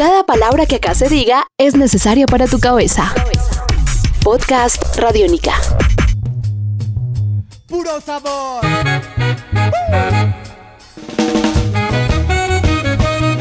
Cada palabra que acá se diga es necesaria para tu cabeza. Podcast Radiónica. Puro sabor.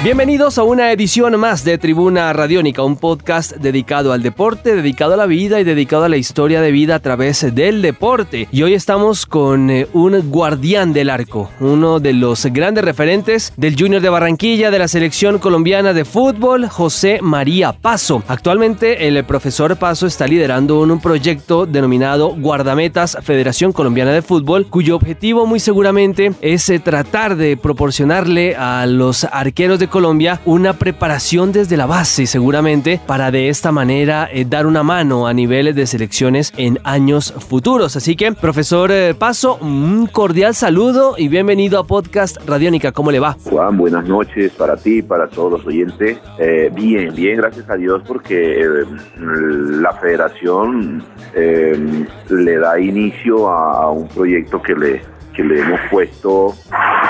Bienvenidos a una edición más de Tribuna Radiónica, un podcast dedicado al deporte, dedicado a la vida y dedicado a la historia de vida a través del deporte. Y hoy estamos con eh, un guardián del arco, uno de los grandes referentes del Junior de Barranquilla, de la selección colombiana de fútbol, José María Paso. Actualmente el profesor Paso está liderando un proyecto denominado Guardametas Federación Colombiana de Fútbol, cuyo objetivo muy seguramente es eh, tratar de proporcionarle a los arqueros de Colombia una preparación desde la base seguramente para de esta manera eh, dar una mano a niveles de selecciones en años futuros. Así que, profesor eh, Paso, un cordial saludo y bienvenido a Podcast Radiónica. ¿Cómo le va? Juan, buenas noches para ti, para todos los oyentes. Eh, bien, bien, gracias a Dios porque la federación le da inicio a un proyecto que le que le hemos puesto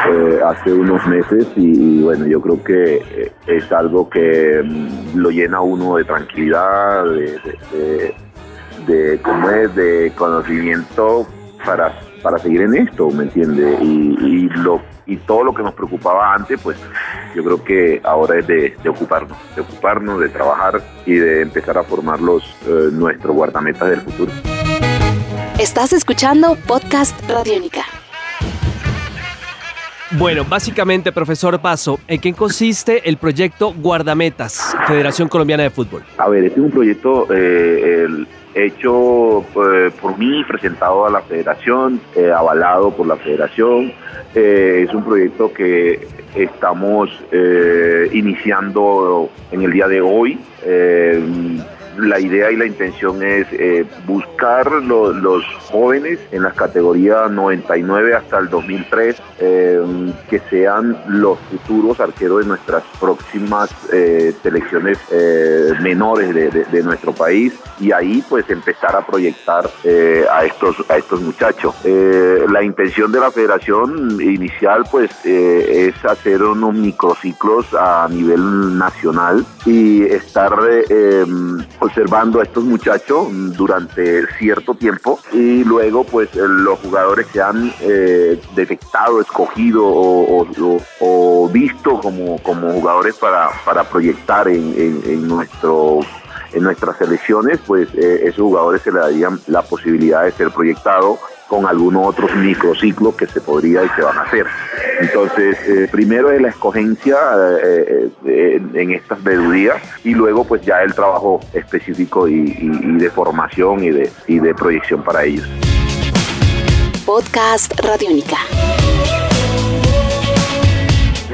eh, hace unos meses y, bueno, yo creo que eh, es algo que mm, lo llena uno de tranquilidad, de, de, como es, de conocimiento para, para seguir en esto, ¿me entiende? Y, lo y todo lo que nos preocupaba antes, pues yo creo que ahora es de, ocuparnos, de ocuparnos, de trabajar y de empezar a formar los eh, nuestros guardametas del futuro. Estás escuchando Podcast Radiónica. Bueno, básicamente, profesor Paso, ¿en qué consiste el proyecto Guardametas, Federación Colombiana de Fútbol? A ver, este es un proyecto eh, hecho eh, por mí, presentado a la federación, eh, avalado por la federación. es un proyecto que estamos iniciando en el día de hoy la idea y la intención es eh, buscar los jóvenes en las categorías 99 hasta el 2003 eh, que sean los futuros arqueros de nuestras próximas eh, selecciones menores de, nuestro país y ahí pues empezar a proyectar a estos a estos muchachos. la intención de la federación inicial pues es hacer unos microciclos a nivel nacional y estar observando a estos muchachos durante cierto tiempo y luego pues eh, los jugadores se han eh, detectado, escogido o, visto como, como jugadores para, para proyectar en, nuestro en nuestras selecciones, pues eh, esos jugadores se le darían la posibilidad de ser proyectados con algunos otros microciclos que se podría y se van a hacer. Entonces, eh, primero es la escogencia eh, eh, en estas vedurías y luego pues ya el trabajo específico y, de formación y de, de proyección para ellos. Podcast Radiónica.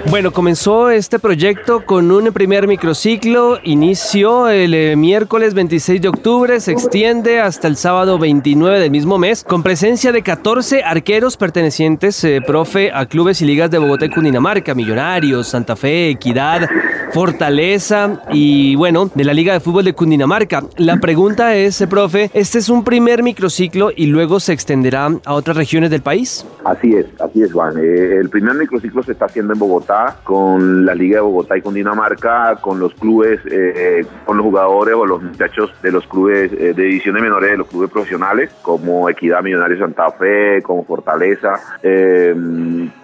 Bueno, comenzó este proyecto con un primer microciclo, inició el eh, miércoles 26 de octubre, se extiende hasta el sábado 29 del mismo mes, con presencia de 14 arqueros pertenecientes, eh, profe, a clubes y ligas de Bogotá y Cundinamarca, Millonarios, Santa Fe, Equidad, Fortaleza y bueno, de la Liga de Fútbol de Cundinamarca. La pregunta es, eh, profe, ¿este es un primer microciclo y luego se extenderá a otras regiones del país? Así es, así es, Juan. el primer microciclo se está haciendo en Bogotá con la Liga de Bogotá y con Dinamarca, con los clubes, eh, con los jugadores o los muchachos de los clubes eh, de divisiones menores, de los clubes profesionales, como Equidad Millonario Santa Fe, como Fortaleza,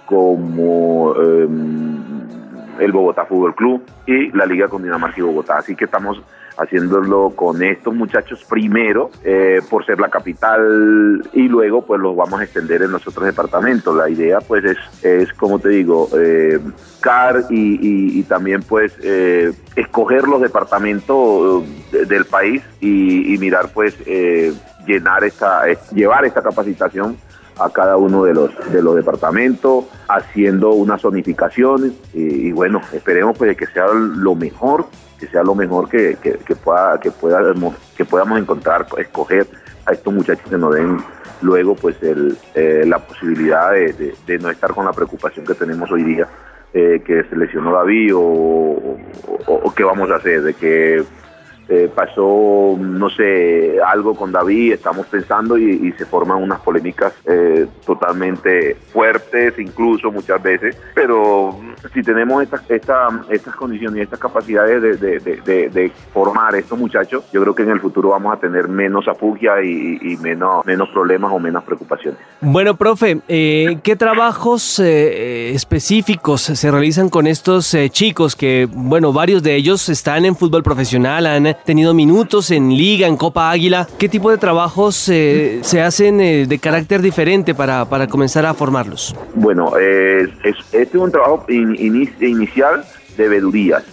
como el Bogotá Fútbol Club y la Liga con Dinamarca y Bogotá. Así que estamos haciéndolo con estos muchachos primero eh, por ser la capital y luego pues los vamos a extender en los otros departamentos. La idea pues es, es como te digo, eh, CAR y, también pues eh, escoger los departamentos del país y, mirar pues llenar esta, llevar esta capacitación a cada uno de los de los departamentos haciendo una zonificación y, y, bueno esperemos pues que sea lo mejor que sea lo mejor que, que, pueda, que, podamos, que podamos encontrar, escoger a estos muchachos que nos den luego pues el, eh, la posibilidad de, no estar con la preocupación que tenemos hoy día, eh, que se lesionó David o, o, qué vamos a hacer, de que eh, pasó, no sé, algo con David, estamos pensando y, se forman unas polémicas eh, totalmente fuertes, incluso muchas veces, pero si tenemos esta, estas condiciones y estas capacidades de, formar a estos muchachos, yo creo que en el futuro vamos a tener menos afugia y, menos, menos problemas o menos preocupaciones. Bueno, profe, eh, ¿qué trabajos específicos se realizan con estos chicos que, bueno, varios de ellos están en fútbol profesional, han tenido minutos en liga, en Copa Águila. ¿Qué tipo de trabajos eh, se hacen eh, de carácter diferente para, para, comenzar a formarlos? Bueno, es, este es un trabajo inicial de vedurías.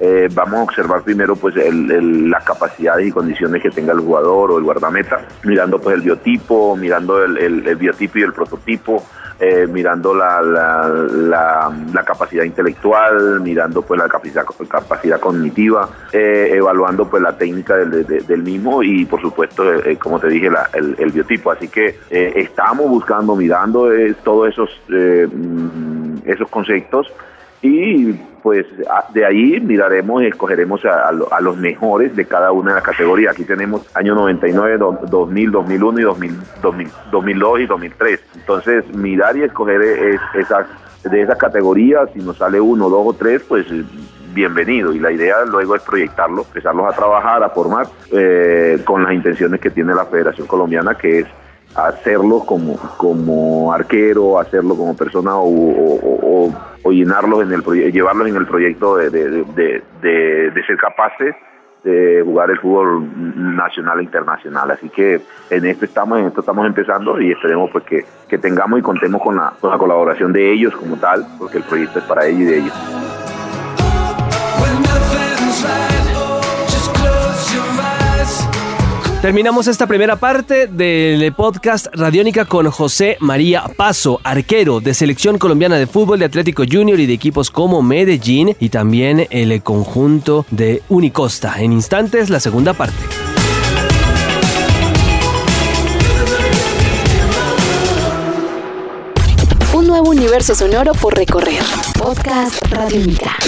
Eh, vamos a observar primero pues las capacidades y condiciones que tenga el jugador o el guardameta, mirando pues el biotipo, mirando el biotipo y el prototipo, eh, mirando la, la, capacidad intelectual, mirando pues la capacidad, capacidad cognitiva, eh, evaluando pues la técnica del, mismo y por supuesto, eh, como te dije, el, biotipo. Así que estamos buscando, mirando todos esos, mm, esos conceptos y pues de ahí miraremos y escogeremos a, los mejores de cada una de las categorías. Aquí tenemos año 99, 2000, 2001 y 2000, 2002 y 2003. Entonces mirar y escoger esas, de esas categorías, si nos sale uno, dos o tres, pues bienvenido. Y la idea luego es proyectarlo, empezarlos a trabajar, a formar eh, con las intenciones que tiene la Federación Colombiana, que es hacerlo como, como arquero, hacerlo como persona o, llenarlos en el llevarlos en el proyecto de, de, ser capaces de jugar el fútbol nacional e internacional. Así que en esto estamos, en esto estamos empezando y esperemos pues que, que tengamos y contemos con la, con la colaboración de ellos como tal, porque el proyecto es para ellos y de ellos. Terminamos esta primera parte del podcast Radiónica con José María Paso, arquero de Selección Colombiana de Fútbol de Atlético Junior y de equipos como Medellín y también el conjunto de Unicosta. En instantes, la segunda parte. Un nuevo universo sonoro por recorrer. Podcast Radiónica.